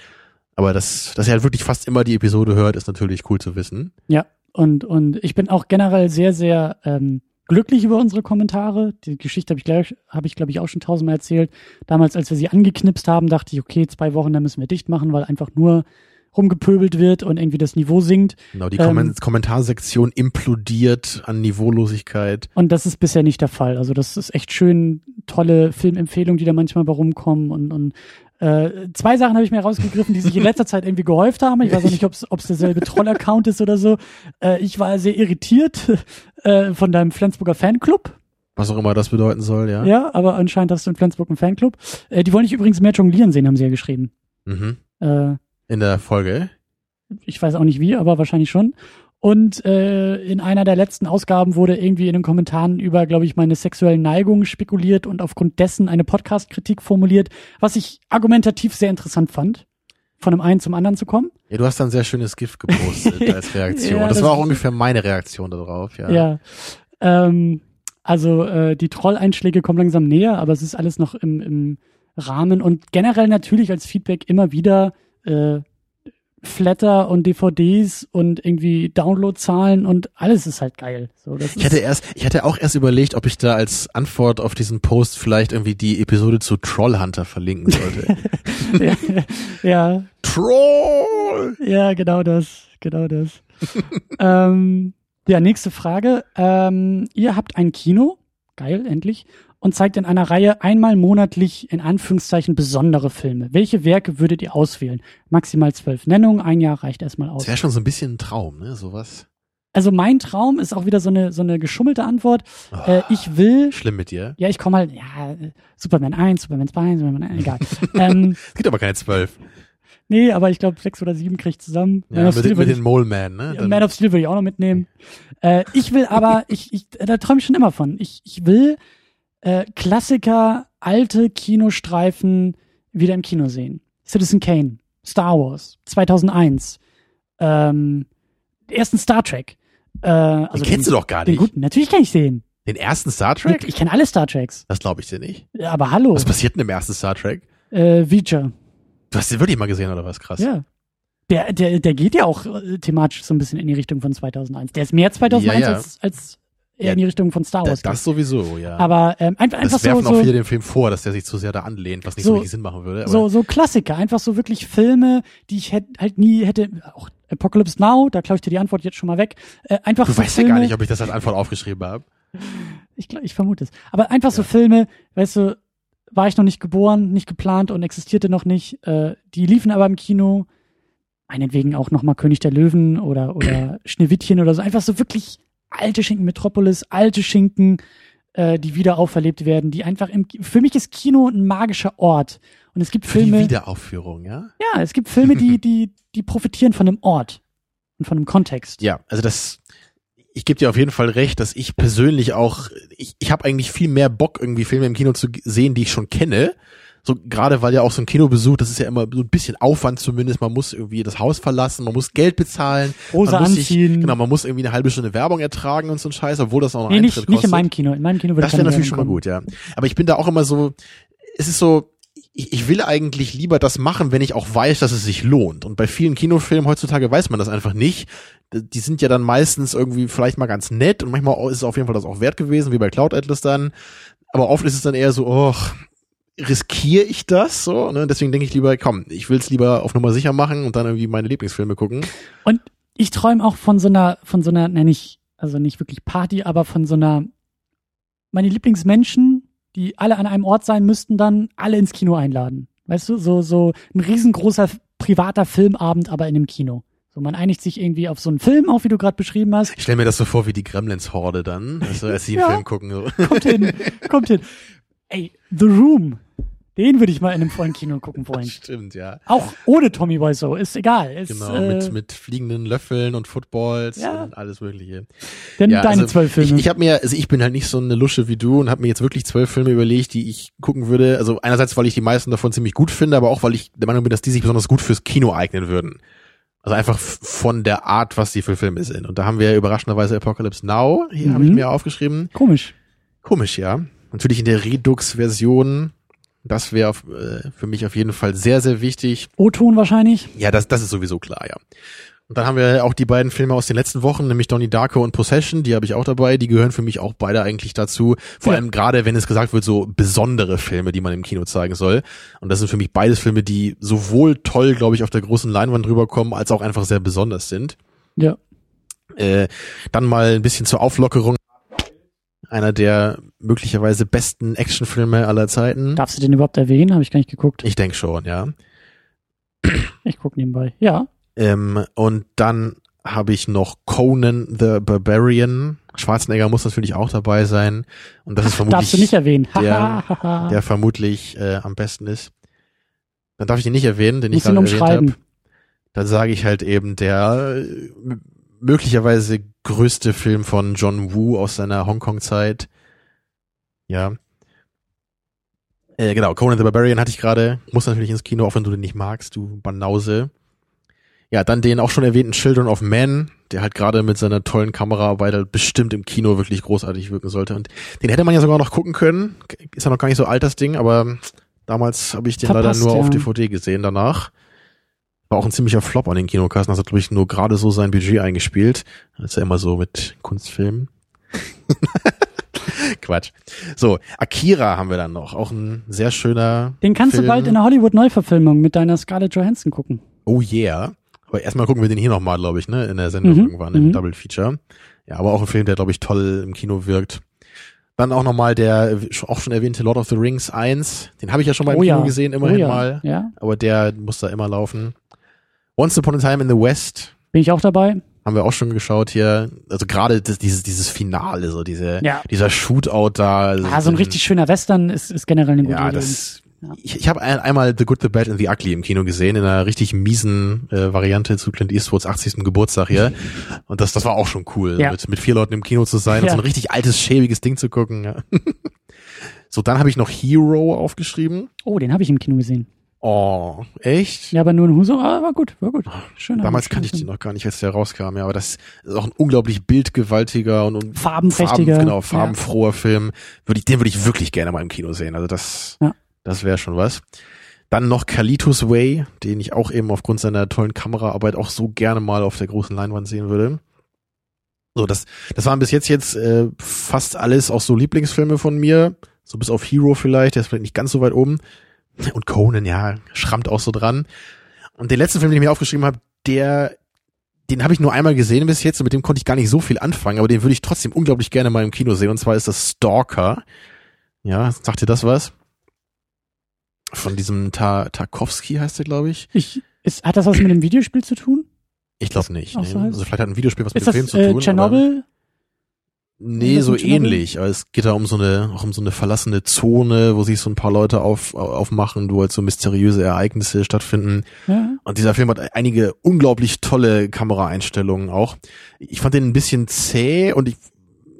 Aber dass, dass er halt wirklich fast immer die Episode hört, ist natürlich cool zu wissen. Ja, und, und ich bin auch generell sehr, sehr ähm, glücklich über unsere Kommentare. Die Geschichte habe ich, gleich, hab ich glaube ich, auch schon tausendmal erzählt. Damals, als wir sie angeknipst haben, dachte ich, okay, zwei Wochen, dann müssen wir dicht machen, weil einfach nur rumgepöbelt wird und irgendwie das Niveau sinkt. Genau, die Ähm, Komment Kommentarsektion implodiert an Niveaulosigkeit. Und das ist bisher nicht der Fall. Also das ist echt schön, tolle Filmempfehlungen, die da manchmal bei rumkommen. Und, und äh, zwei Sachen habe ich mir rausgegriffen, die sich in letzter Zeit irgendwie gehäuft haben. Ich weiß auch nicht, ob es derselbe *laughs* Troll-Account ist oder so. Äh, ich war sehr irritiert äh, von deinem Flensburger Fanclub. Was auch immer das bedeuten soll, ja. Ja, aber anscheinend hast du in Flensburg einen Fanclub. Äh, die wollen dich übrigens mehr jonglieren sehen, haben sie ja geschrieben. Mhm. Äh, In der Folge. ich weiß auch nicht wie, aber wahrscheinlich schon. Und äh, in einer der letzten Ausgaben wurde irgendwie in den Kommentaren über, glaube ich, meine sexuellen Neigungen spekuliert und aufgrund dessen eine Podcast-Kritik formuliert, was ich argumentativ sehr interessant fand, von dem einen zum anderen zu kommen. Ja, du hast da ein sehr schönes GIF gepostet *laughs* als Reaktion. Ja, das, das war auch ungefähr meine Reaktion darauf, ja. Ja. Ähm, also äh, die Troll-Einschläge kommen langsam näher, aber es ist alles noch im, im Rahmen und generell natürlich als Feedback immer wieder äh, Flatter und DVDs und irgendwie Downloadzahlen und alles ist halt geil. So, Ich hatte erst, ich hatte auch erst überlegt, ob ich da als Antwort auf diesen Post vielleicht irgendwie die Episode zu Trollhunter verlinken sollte. ja, *laughs* ja, Troll! ja, genau das, genau das. *laughs* ähm, ja, nächste Frage. Ähm, ihr habt ein Kino, geil, endlich, und zeigt in einer Reihe einmal monatlich in Anführungszeichen besondere Filme. Welche Werke würdet ihr auswählen? Maximal zwölf Nennungen, ein Jahr reicht erstmal aus. Das wäre schon so ein bisschen ein Traum, ne? Sowas. Also mein Traum ist auch wieder so eine so eine geschummelte Antwort. Äh, ich will, Schlimm mit dir. ja, ich komme halt, ja, äh, Superman 1, Superman 2, Superman 1, egal. *laughs* ähm, Es gibt aber keine zwölf. nee, aber ich glaube sechs oder sieben kriege ich zusammen. Man Ja, of mit, Steel den- mit den Mole Man, ne? Dann- Man of Steel würde ich auch noch mitnehmen. Äh, ich will aber, ich, ich, da träume ich schon immer von. Ich, ich will äh, Klassiker, alte Kinostreifen wieder im Kino sehen. Citizen Kane, Star Wars, 2001, ähm, ersten Star Trek. Äh, also den kennst du doch gar Den nicht. guten, natürlich kann ich den. Den ersten Star Trek? Ich kenne alle Star Treks. Das glaube ich dir nicht. Ja, Aber hallo, Was passiert denn im ersten Star Trek? äh, Reacher. Du hast den wirklich mal gesehen, oder was? Krass. Ja. Der, der, der geht ja auch äh, thematisch so ein bisschen in die Richtung von 2001. Der ist mehr 2001 Ja, ja. als, als eher Ja, in die Richtung von Star Wars. geht. das sowieso, ja. Aber ähm, einfach, einfach das so, werfen auch so, viele dem Film vor, dass der sich zu sehr da anlehnt, was nicht so, So- richtig Sinn machen würde. So, so Klassiker, einfach so wirklich Filme, die ich hätt, halt nie hätte, auch Apocalypse Now, da klaue ich dir die Antwort jetzt schon mal weg. Äh, einfach du so weißt Filme, ja gar nicht, ob ich das als Antwort aufgeschrieben habe. ich, glaub, ich vermute es. Aber einfach so Ja. Filme, weißt du, war ich noch nicht geboren, nicht geplant und existierte noch nicht. Äh, die liefen aber im Kino, meinetwegen auch nochmal König der Löwen oder, oder *clears throat* Schneewittchen oder so. Einfach so wirklich alte Schinken Metropolis, alte Schinken, äh, die wieder auferlebt werden, die einfach im, für mich ist Kino ein magischer Ort. Und es gibt Für die Filme, Wiederaufführung, ja? ja, es gibt Filme, die, *laughs* die, die profitieren von dem Ort und von dem Kontext. Ja, also das, ich gebe dir auf jeden Fall recht, dass ich persönlich auch, ich, ich habe eigentlich viel mehr Bock, irgendwie Filme im Kino zu sehen, die ich schon kenne. So gerade weil ja auch so ein Kinobesuch, das ist ja immer so ein bisschen Aufwand zumindest. Man muss irgendwie das Haus verlassen, man muss Geld bezahlen, Hose man muss anziehen. genau, man muss irgendwie eine halbe Stunde Werbung ertragen und so ein Scheiß, obwohl das auch noch Nee, Eintritt nicht, nicht in kostet. meinem Kino. In meinem Kino würde Das wäre natürlich schon mal gut, ja. Aber ich bin da auch immer so, es ist so, ich, ich will eigentlich lieber das machen, wenn ich auch weiß, dass es sich lohnt. Und bei vielen Kinofilmen heutzutage weiß man das einfach nicht. Die sind ja dann meistens irgendwie vielleicht mal ganz nett und manchmal ist es auf jeden Fall das auch wert gewesen, wie bei Cloud Atlas dann. Aber oft ist es dann eher so, oh, riskiere ich das so? Ne? Deswegen denke ich lieber, komm, ich will es lieber auf Nummer sicher machen und dann irgendwie meine Lieblingsfilme gucken. Und ich träume auch von so einer, von so einer, nenne ich, also nicht wirklich Party, aber von so einer, meine Lieblingsmenschen, die alle an einem Ort sein müssten, dann alle ins Kino einladen. Weißt du, so, so ein riesengroßer privater Filmabend, aber in einem Kino. So, man einigt sich irgendwie auf so einen Film, auch wie du gerade beschrieben hast. Ich stelle mir das so vor wie die Gremlins-Horde dann, also als sie einen *laughs* Ja. Film gucken. So. Kommt hin, kommt hin. Ey, The Room, den würde ich mal in einem vollen Kino gucken wollen. *laughs* Stimmt, ja. Auch ohne Tommy Wiseau, ist egal. Ist, Genau, äh, mit, mit fliegenden Löffeln und Footballs Ja. und alles mögliche. denn Ja, deine also zwölf Filme. Ich, ich habe mir, also ich bin halt nicht so eine Lusche wie du und habe mir jetzt wirklich zwölf Filme überlegt, die ich gucken würde. Also einerseits, weil ich die meisten davon ziemlich gut finde, aber auch, weil ich der Meinung bin, dass die sich besonders gut fürs Kino eignen würden. Also einfach von der Art, was die für Filme sind. Und da haben wir überraschenderweise Apocalypse Now, hier habe ich Mhm. mir aufgeschrieben. Komisch. Komisch, ja. Natürlich in der Redux-Version. Das wäre äh, für mich auf jeden Fall sehr, sehr wichtig. O-Ton wahrscheinlich. Ja, das, das ist sowieso klar, ja. Und dann haben wir auch die beiden Filme aus den letzten Wochen, nämlich Donnie Darko und Possession, die habe ich auch dabei, die gehören für mich auch beide eigentlich dazu. Vor Ja. allem gerade, wenn es gesagt wird, so besondere Filme, die man im Kino zeigen soll. Und das sind für mich beides Filme, die sowohl toll, glaube ich, auf der großen Leinwand rüberkommen, als auch einfach sehr besonders sind. Ja. Äh, dann mal ein bisschen zur Auflockerung. Einer der möglicherweise besten Actionfilme aller Zeiten. Darfst du den überhaupt erwähnen? Habe ich gar nicht geguckt. Ich denke schon, ja. Ich guck nebenbei. Ja. Ähm, und dann habe ich noch Conan the Barbarian. Schwarzenegger muss natürlich auch dabei sein. Und das ist Darfst du nicht vermutlich erwähnen. der- der vermutlich äh, am besten ist. Dann darf ich den nicht erwähnen, den Muss ich gerade erwähnt habe. Dann sage ich halt eben der äh, möglicherweise größte Film von John Woo aus seiner Hongkong-Zeit. Ja. Äh, genau, Conan the Barbarian hatte ich gerade. Muss natürlich ins Kino, auch wenn du den nicht magst, du Banause. Ja, dann den auch schon erwähnten Children of Men, der halt gerade mit seiner tollen Kameraarbeit halt bestimmt im Kino wirklich großartig wirken sollte. Und den hätte man ja sogar noch gucken können. Ist ja noch gar nicht so alt, das Ding, aber damals habe ich den Verpasst, leider nur ja. auf DVD gesehen danach. War auch ein ziemlicher Flop an den Kinokassen. Das hat, glaube ich, nur gerade so sein Budget eingespielt. Das ist ja immer so mit Kunstfilmen. *laughs* Quatsch. So, Akira haben wir dann noch. Auch ein sehr schöner. Den kannst Film. du bald in der Hollywood-Neuverfilmung mit deiner Scarlett Johansson gucken. Oh yeah. Aber erstmal gucken wir den hier nochmal, glaube ich, ne? In der Sendung Mhm, irgendwann im mhm. Double Feature. Ja, aber auch ein Film, der, glaube ich, toll im Kino wirkt. Dann auch nochmal der auch schon erwähnte Lord of the Rings 1. Den habe ich ja schon mal im oh Kino ja. gesehen, immerhin oh ja. mal. Ja, Aber der muss da immer laufen. Once Upon a Time in the West bin ich auch dabei. haben wir auch schon geschaut hier. Also gerade das, dieses, dieses Finale, so diese, Ja. dieser Shootout da. also Ah, so ein richtig schöner Western ist, ist generell eine gute Ja, Idee. das. Ja. Ich, ich habe ein, einmal The Good, The Bad and The Ugly im Kino gesehen, in einer richtig miesen äh, Variante zu Clint Eastwoods 80. Geburtstag hier. Und das, das war auch schon cool, Ja. mit, mit vier Leuten im Kino zu sein und Ja. so ein richtig altes, schäbiges Ding zu gucken. *laughs* So, dann habe ich noch Hero aufgeschrieben. Oh, den habe ich im Kino gesehen. Oh, echt? Ja, aber nur ein Huso. Ah, war gut, war gut. Schön. Damals kannte ich den noch gar nicht, als der rauskam, ja, aber das ist auch ein unglaublich bildgewaltiger und, und Farbenprächtiger. Farben, genau, Ja. farbenfroher Film. Würde ich, den würde ich wirklich gerne mal im Kino sehen. Also das, Ja. das wäre schon was. Dann noch Kalitos Way, den ich auch eben aufgrund seiner tollen Kameraarbeit auch so gerne mal auf der großen Leinwand sehen würde. So, das, das waren bis jetzt jetzt äh, fast alles auch so Lieblingsfilme von mir. So bis auf Hero vielleicht, der ist vielleicht nicht ganz so weit oben. Und Conan, ja, schrammt auch so dran. Und den letzten Film, den ich mir aufgeschrieben habe, der, den habe ich nur einmal gesehen bis jetzt und mit dem konnte ich gar nicht so viel anfangen, aber den würde ich trotzdem unglaublich gerne mal im Kino sehen. Und zwar ist das Stalker. Ja, sagt dir das was? Von diesem Ta Tarkovsky heißt der, glaube ich. Ich, ist, hat das was mit dem Videospiel zu tun? Ich glaube nicht. Nee. so? Also vielleicht hat ein Videospiel was Ist mit dem Film zu äh, tun. aber- Tschernobyl? Nee, so ähnlich. Aber es geht da um so eine, auch um so eine verlassene Zone, wo sich so ein paar Leute auf, aufmachen, wo halt so mysteriöse Ereignisse stattfinden. Ja. Und dieser Film hat einige unglaublich tolle Kameraeinstellungen auch. Ich fand den ein bisschen zäh und ich,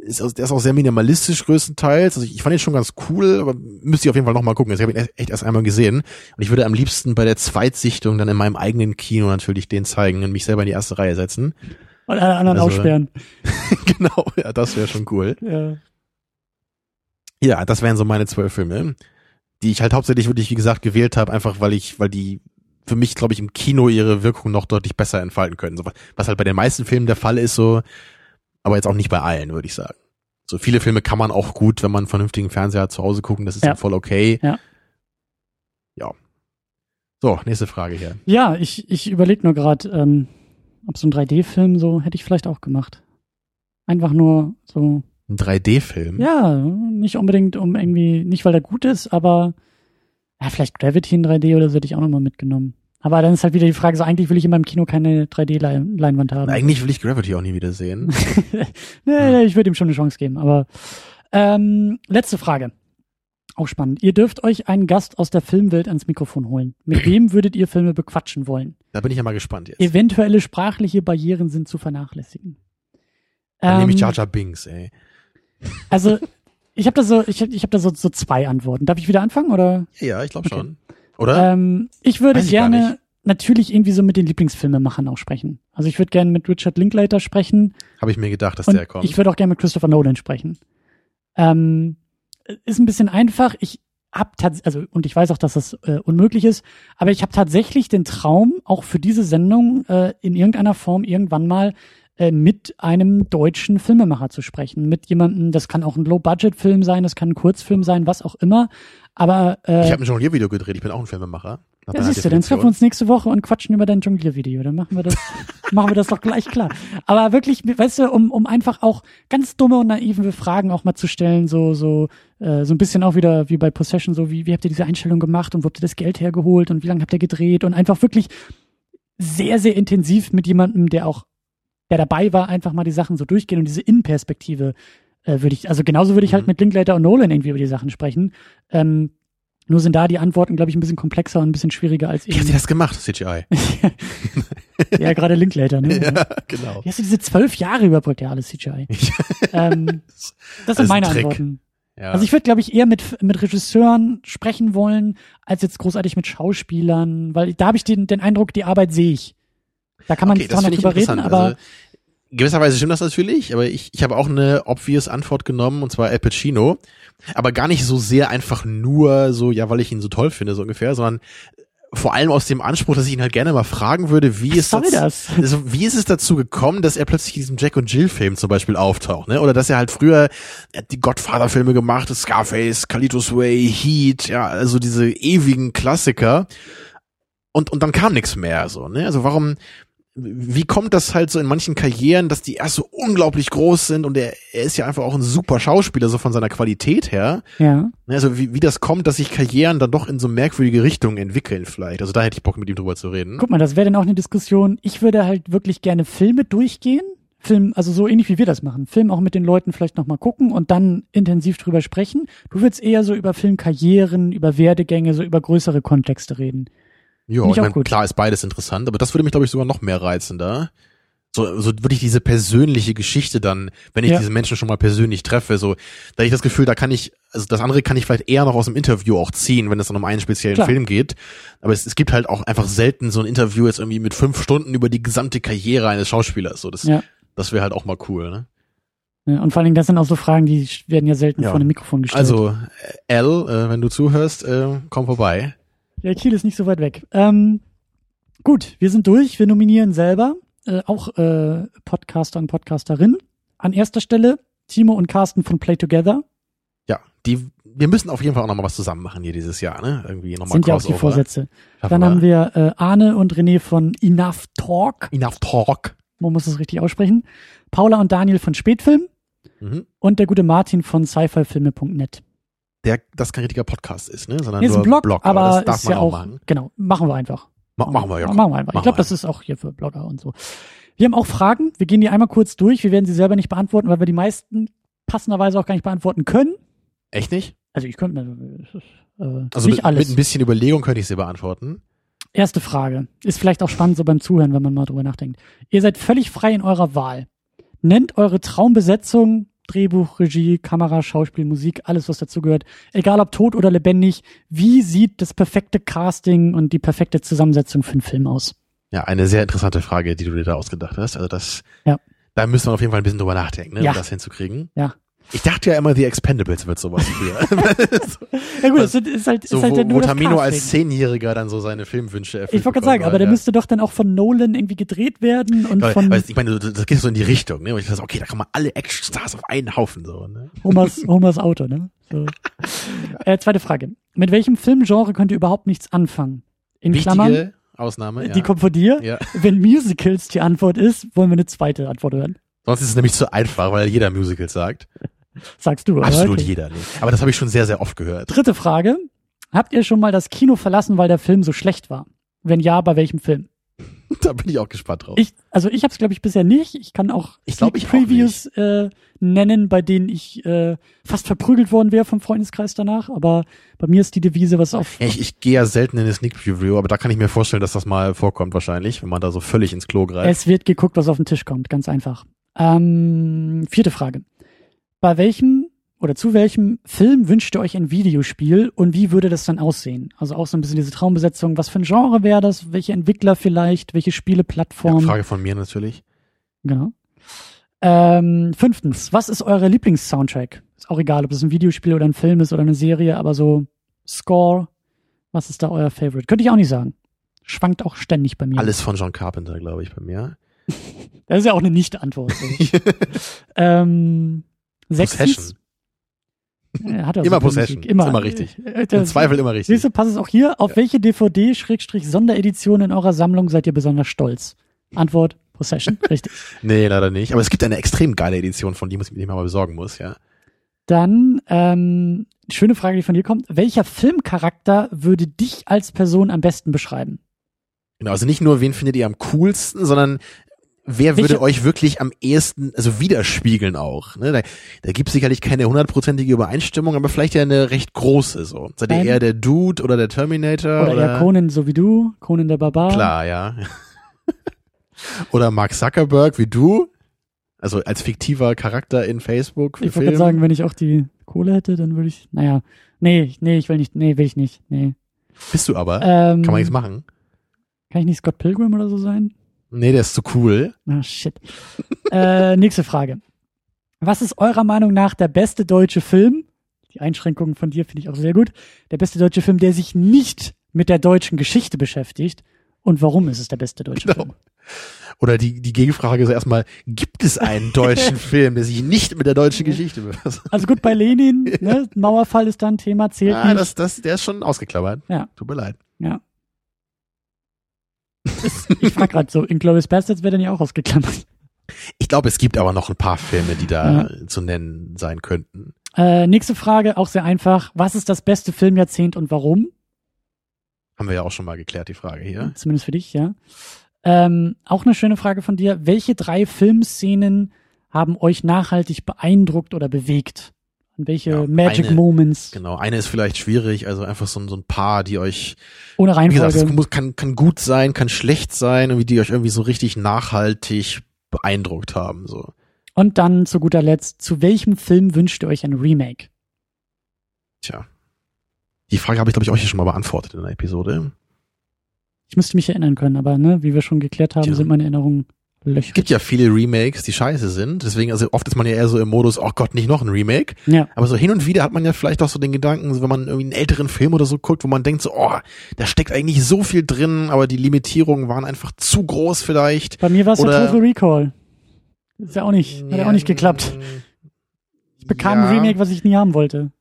ist, der ist auch sehr minimalistisch größtenteils. Also ich, ich fand ihn schon ganz cool, aber müsste ich auf jeden Fall nochmal gucken. Ich habe ihn echt- echt erst einmal gesehen. Und ich würde am liebsten bei der Zweitsichtung dann in meinem eigenen Kino natürlich den zeigen und mich selber in die erste Reihe setzen. Und alle anderen Also- aussperren. *laughs* genau, ja, das wäre schon cool. Ja. Ja, das wären so meine zwölf Filme, die ich halt hauptsächlich wirklich, wie gesagt, gewählt habe, einfach weil ich, weil die für mich, glaube ich, im Kino ihre Wirkung noch deutlich besser entfalten können. So, was halt bei den meisten Filmen der Fall ist, so, aber jetzt auch nicht bei allen, würde ich sagen. So viele Filme kann man auch gut, wenn man einen vernünftigen Fernseher hat, zu Hause gucken, das ist Ja. voll okay. Ja. Ja. So, nächste Frage hier. Ja, ich, ich überlege nur gerade, ähm, ob so ein 3D-Film so hätte ich vielleicht auch gemacht. Einfach nur so, Ein 3D-Film. ja, nicht unbedingt um irgendwie, nicht weil er gut ist, aber ja, vielleicht Gravity in 3D oder so hätte ich auch nochmal mitgenommen. Aber dann ist halt wieder die Frage, so eigentlich will ich in meinem Kino keine 3D-Leinwand haben. Eigentlich will ich Gravity auch nie wieder sehen. *laughs* nee, nee, ich würde ihm schon eine Chance geben. Aber ähm, letzte Frage. Auch spannend. Ihr dürft euch einen Gast aus der Filmwelt ans Mikrofon holen. Mit *clears throat* wem würdet ihr Filme bequatschen wollen? Da bin ich ja mal gespannt jetzt. Eventuelle sprachliche Barrieren sind zu vernachlässigen. Dann nehme ich Ähm, Jar Binks, ey. Also, ich habe da so, ich hab, ich hab da so, so zwei Antworten. Darf ich wieder anfangen oder? Ja, ich glaube Okay. schon. Oder? Ähm, ich würde ich gerne natürlich irgendwie so mit den Lieblingsfilmemachern auch sprechen. Also ich würde gerne mit Richard Linklater sprechen. Habe ich mir gedacht, dass der kommt. ich würde auch gerne mit Christopher Nolan sprechen. Ähm, ist ein bisschen einfach. Ich hab also und ich weiß auch, dass das äh, unmöglich ist, aber ich habe tatsächlich den Traum, auch für diese Sendung äh, in irgendeiner Form irgendwann mal äh, mit einem deutschen Filmemacher zu sprechen, mit jemandem. Das kann auch ein Low-Budget-Film sein, das kann ein Kurzfilm sein, was auch immer. Aber äh, ich habe ein Jongliervideo gedreht, ich bin auch ein Filmemacher. Deiner siehst du, dann treffen wir uns nächste Woche und quatschen über dein Jongliervideo. Dann machen wir das, *laughs* machen wir das doch gleich klar. Aber wirklich, weißt du, um, um einfach auch ganz dumme und naive Fragen auch mal zu stellen, so, so, äh, so ein bisschen auch wieder wie bei Possession, so wie, wie habt ihr diese Einstellung gemacht und wo habt ihr das Geld hergeholt und wie lange habt ihr gedreht und einfach wirklich sehr, sehr intensiv mit jemandem, der auch, der dabei war, einfach mal die Sachen so durchgehen und diese Innenperspektive äh, würde ich, also genauso würde ich halt Mhm. mit Linklater und Nolan irgendwie über die Sachen sprechen. Ähm, nur sind da die Antworten, glaube ich, ein bisschen komplexer und ein bisschen schwieriger als Wie habt eben. ihr das gemacht, CGI? *laughs* ja, gerade Linklater, ne? *laughs* ja, genau. Wie hast du diese zwölf Jahre überbrückt? Ja, alles CGI. *laughs* ähm, das sind meine. Antworten. Ja. Also ich würde, glaube ich, eher mit, mit Regisseuren sprechen wollen, als jetzt großartig mit Schauspielern, weil da habe ich den, den Eindruck, die Arbeit sehe ich. Da kann man okay, zwar noch ich drüber reden, aber also, gewisserweise stimmt das natürlich, aber ich, ich habe auch eine obvious Antwort genommen, und zwar Al Pacino. Aber gar nicht so sehr einfach nur so, ja, weil ich ihn so toll finde, so ungefähr, sondern vor allem aus dem Anspruch, dass ich ihn halt gerne mal fragen würde, wie ist das, das? Also, wie ist es dazu gekommen, dass er plötzlich in diesem Jack und Jill Film zum Beispiel auftaucht, ne? Oder dass er halt früher er hat die Godfather Filme gemacht, Scarface, Kalitos Way, Heat, ja, also diese ewigen Klassiker. Und und dann kam nichts mehr, so, ne? Also warum wie kommt das halt so in manchen Karrieren, dass die erst so unglaublich groß sind und er, er ist ja einfach auch ein super Schauspieler, so von seiner Qualität her. Ja. Also wie, wie das kommt, dass sich Karrieren dann doch in so merkwürdige Richtungen entwickeln vielleicht. Also da hätte ich Bock mit ihm drüber zu reden. Guck mal, das wäre dann auch eine Diskussion. Ich würde halt wirklich gerne Filme durchgehen. Film, also so ähnlich wie wir das machen. Film auch mit den Leuten vielleicht nochmal gucken und dann intensiv drüber sprechen. Du würdest eher so über Filmkarrieren, über Werdegänge, so über größere Kontexte reden. Ja, ich meine, klar ist beides interessant, aber das würde mich, glaube ich, sogar noch mehr reizen da. So, so wirklich diese persönliche Geschichte dann, wenn ich Ja. diese Menschen schon mal persönlich treffe, so, da ich das Gefühl, da kann ich, also das andere kann ich vielleicht eher noch aus dem Interview auch ziehen, wenn es dann um einen speziellen Klar. Film geht. Aber es, es gibt halt auch einfach selten so ein Interview jetzt irgendwie mit fünf Stunden über die gesamte Karriere eines Schauspielers. So, das, Ja. das wäre halt auch mal cool, ne? Ja, Und vor allen Dingen, das sind auch so Fragen, die werden ja selten Ja. vor einem Mikrofon gestellt. Also, L, äh, wenn du zuhörst, äh, komm vorbei. Ja, Kiel ist nicht so weit weg. Ähm, gut, wir sind durch. Wir nominieren selber äh, auch äh, Podcaster und Podcasterin. An erster Stelle Timo und Carsten von Play Together. Ja, die, wir müssen auf jeden Fall auch noch mal was zusammen machen hier dieses Jahr, ne? Irgendwie nochmal sind ja auch die. Vorsätze. Schaffen Dann haben wir äh, Arne und René von Enough Talk. Enough Talk. Man muss es richtig aussprechen. Paula und Daniel von Spätfilm. Mhm. Und der gute Martin von sci-fi-filme.net. Der, das kein richtiger Podcast ist, ne? Sondern Nee, ist ein Blog, aber, das darf ist man ja auch machen. genau, machen wir einfach. Ma machen wir ja. Machen wir einfach. Machen ich glaube, das ist auch hier für Blogger und so. Wir haben auch Fragen. Wir gehen die einmal kurz durch. Wir werden sie selber nicht beantworten, weil wir die meisten passenderweise auch gar nicht beantworten können. Echt nicht? Also ich könnte mir, äh, Also nicht mit, alles. mit ein bisschen Überlegung könnte ich sie beantworten. Erste Frage. Ist vielleicht auch spannend so beim Zuhören, wenn man mal drüber nachdenkt. Ihr seid völlig frei in eurer Wahl. Nennt eure Traumbesetzung, Drehbuch, Regie, Kamera, Schauspiel, Musik, alles was dazugehört. Egal ob tot oder lebendig. Wie sieht das perfekte Casting und die perfekte Zusammensetzung für einen Film aus? Ja, eine sehr interessante Frage, die du dir da ausgedacht hast. Also das, Ja. da müssen wir auf jeden Fall ein bisschen drüber nachdenken, ne, Ja. um das hinzukriegen. Ja. Ich dachte ja immer, The Expendables wird sowas früher. *laughs* *laughs* Ja gut, das ist halt, so, ist halt wo, ja nur wo das Tamino Casting. als Zehnjähriger dann so seine Filmwünsche erfüllt Ich wollte gerade sagen, aber hat, der ja. müsste doch dann auch von Nolan irgendwie gedreht werden und Aber, von aber ich meine, das geht so in die Richtung, ne? Und ich dachte, okay, da kann man alle Actionstars auf einen Haufen so, ne? Homers, *laughs* Homers Auto, ne? So. Äh, zweite Frage. Mit welchem Filmgenre könnt ihr überhaupt nichts anfangen? In Klammern, Wichtige Ausnahme, ja. die kommt von dir. ja. Wenn Musicals die Antwort ist, wollen wir eine zweite Antwort hören. Sonst ist es nämlich zu einfach, weil jeder Musicals sagt. Sagst du, oder? Absolut Okay. jeder. Nee. Aber das habe ich schon sehr, sehr oft gehört. Dritte Frage. Habt ihr schon mal das Kino verlassen, weil der Film so schlecht war? Wenn ja, bei welchem Film? *laughs* da bin ich auch gespannt drauf. Ich, also ich habe es glaube ich bisher nicht. Ich kann auch Ich glaub, Sneak ich Previews äh, nennen, bei denen ich äh, fast verprügelt worden wäre vom Freundeskreis danach. Aber bei mir ist die Devise, was auf ich, ich gehe ja selten in eine Sneak Preview, aber da kann ich mir vorstellen, dass das mal vorkommt wahrscheinlich, wenn man da so völlig ins Klo greift. es wird geguckt, was auf den Tisch kommt. Ganz einfach. Ähm, vierte Frage. Bei welchem oder zu welchem Film wünscht ihr euch ein Videospiel und wie würde das dann aussehen? Also auch so ein bisschen diese Traumbesetzung. Was für ein Genre wäre das? Welche Entwickler vielleicht? Welche ja, Spieleplattform? Frage von mir natürlich. Genau. Ähm, fünftens, was ist eure Lieblingssoundtrack? Ist auch egal, ob es ein Videospiel oder ein Film ist oder eine Serie, aber so Score, was ist da euer Favorite? Könnte ich auch nicht sagen. Schwankt auch ständig bei mir. Alles von John Carpenter, glaube ich, bei mir. *laughs* Das ist ja auch eine Nicht-Antwort. *laughs* Ähm, sechstens, *laughs* Possession. äh, hat er Immer super Possession. Immer, Ist immer richtig. Äh, Im das- Zweifel immer richtig. Siehst du, passt es auch hier. Auf welche DVD-Sonderedition in eurer Sammlung seid ihr besonders stolz? Antwort, Possession. *laughs* Richtig. Nee, leider nicht. Aber es gibt eine extrem geile Edition, von die muss ich mir mal besorgen muss, ja. Dann, ähm, schöne Frage, die von dir kommt. Welcher Filmcharakter würde dich als Person am besten beschreiben? Genau, also nicht nur, wen findet ihr am coolsten, sondern wer würde euch wirklich am ehesten, also widerspiegeln auch. Ne? Da, da gibt es sicherlich keine hundertprozentige Übereinstimmung, aber vielleicht ja eine recht große so. Seid ihr eher der Dude oder der Terminator? Oder, eher Conan so wie du, Conan der Barbar. Klar, ja. *laughs* oder Mark Zuckerberg wie du? Also als fiktiver Charakter in Facebook. Ich Film. sagen, wenn ich auch die Kohle hätte, dann würde ich, naja, nee, nee, ich will nicht, nee, will ich nicht, nee. Bist du aber? Ähm, Kann man nichts machen. Kann ich nicht Scott Pilgrim oder so sein? Nee, der ist zu cool. Ah, shit. äh, nächste Frage. Was ist eurer Meinung nach der beste deutsche Film? Die Einschränkungen von dir finde ich auch sehr gut. Der beste deutsche Film, der sich nicht mit der deutschen Geschichte beschäftigt und warum ist es der beste deutsche Genau. Film? Oder die, die Gegenfrage ist erstmal, gibt es einen *laughs* deutschen Film, der sich nicht mit der deutschen Geschichte befasst? *laughs* Also gut, bei Lenin, ne, Mauerfall ist da ein Thema, zählt Ah, nicht. das, das, der ist schon ausgeklammert. Ja. Tut mir leid. ja. *laughs* ich frage gerade so, Inglourious Bastards wird dann ja auch ausgeklammert. Ich glaube, es gibt aber noch ein paar Filme, die da zu nennen sein könnten. Äh, nächste Frage, auch sehr einfach. Was ist das beste Filmjahrzehnt und warum? Haben wir ja auch schon mal geklärt, die Frage hier. Zumindest für dich, ja. Ähm, auch eine schöne Frage von dir. Welche drei Filmszenen haben euch nachhaltig beeindruckt oder bewegt? Und welche Ja, Magic eine- Moments Genau, eine ist vielleicht schwierig, also einfach so, ein- so ein paar, die euch, ohne wie gesagt, Reihenfolge? es muss, kann, kann gut sein, kann schlecht sein, irgendwie die euch irgendwie so richtig nachhaltig beeindruckt haben, so. Und dann zu guter Letzt, zu welchem Film wünscht ihr euch ein Remake? Tja. Die Frage habe ich, glaube ich, auch hier schon mal beantwortet in der Episode. Ich müsste mich erinnern können, aber ne, wie wir schon geklärt haben, Tja. sind meine Erinnerungen Es löchrig. gibt ja viele Remakes, die scheiße sind. Deswegen, also oft ist man ja eher so im Modus, oh Gott, nicht noch ein Remake. Ja, Aber so hin und wieder hat man ja vielleicht auch so den Gedanken, wenn man irgendwie einen älteren Film oder so guckt, wo man denkt so, oh, da steckt eigentlich so viel drin, aber die Limitierungen waren einfach zu groß vielleicht. bei mir war es Oder- Total Recall. Ist ja auch nicht, hat ja auch nicht geklappt. Ich bekam Ja. ein Remake, was ich nie haben wollte.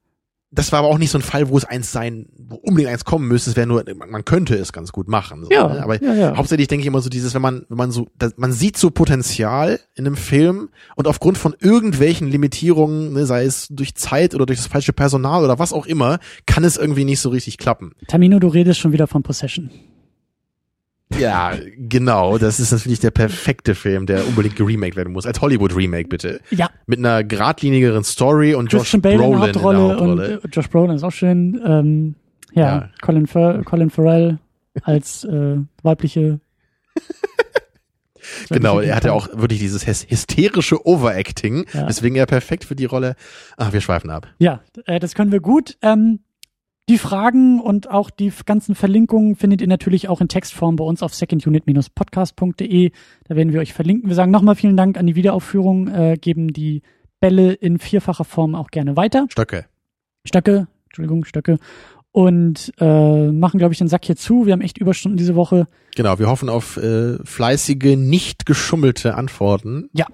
Das war aber auch nicht so ein Fall, wo es eins sein, wo unbedingt eins kommen müsste. Es wäre nur, man könnte es ganz gut machen. So, Ja, ne? Aber ja, ja. hauptsächlich denke ich immer so dieses, wenn man, wenn man so, das, man sieht so Potenzial in einem Film und aufgrund von irgendwelchen Limitierungen, ne, sei es durch Zeit oder durch das falsche Personal oder was auch immer, kann es irgendwie nicht so richtig klappen. Tamino, du redest schon wieder von Possession. Ja, genau. Das ist natürlich der perfekte Film, der unbedingt geremaked werden muss. Als Hollywood-Remake bitte. Ja, Mit einer geradlinigeren Story und Josh Christian Bale in Brolin der Hauptrolle, in der Hauptrolle. und Josh Brolin ist auch schön. Ähm, ja, Ja. Colin, Fer Colin Farrell als äh, weibliche. *laughs* Genau, er hatte auch wirklich dieses hys- hysterische Overacting, Ja. deswegen er perfekt für die Rolle. Ach, wir schweifen ab. Ja, äh, das können wir gut. Ähm, die Fragen und auch die ganzen Verlinkungen findet ihr natürlich auch in Textform bei uns auf secondunit-podcast.de. Da werden wir euch verlinken. Wir sagen nochmal vielen Dank an die Wiederaufführung, äh, geben die Bälle in vierfacher Form auch gerne weiter. Stöcke. Stöcke, Entschuldigung, Stöcke. Und äh, machen, glaube ich, den Sack hier zu. Wir haben echt Überstunden diese Woche. Genau, wir hoffen auf äh, fleißige, nicht geschummelte Antworten. Ja.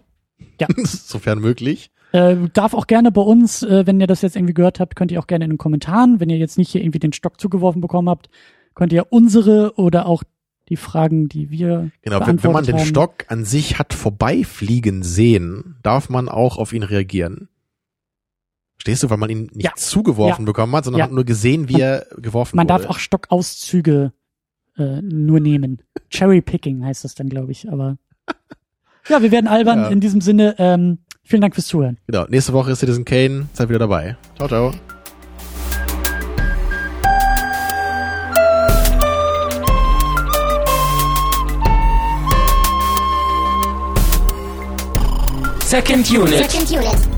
Ja. *laughs* Sofern möglich. Äh, darf auch gerne bei uns, äh, wenn ihr das jetzt irgendwie gehört habt, könnt ihr auch gerne in den Kommentaren, wenn ihr jetzt nicht hier irgendwie den Stock zugeworfen bekommen habt, könnt ihr unsere oder auch die Fragen, die wir Genau, wenn, wenn man den haben. Stock an sich hat vorbeifliegen sehen, darf man auch auf ihn reagieren. Stehst du, weil man ihn nicht Ja. zugeworfen bekommen hat, sondern Ja. hat nur gesehen, wie er geworfen Man wurde. darf auch Stockauszüge äh, nur nehmen. Cherry Picking heißt das dann, glaube ich. Aber *laughs* ja, wir werden albern. Ja. In diesem Sinne, ähm, vielen Dank fürs Zuhören. Genau, nächste Woche ist Citizen Kane. Seid wieder dabei. Ciao, ciao. Second Unit. Second unit.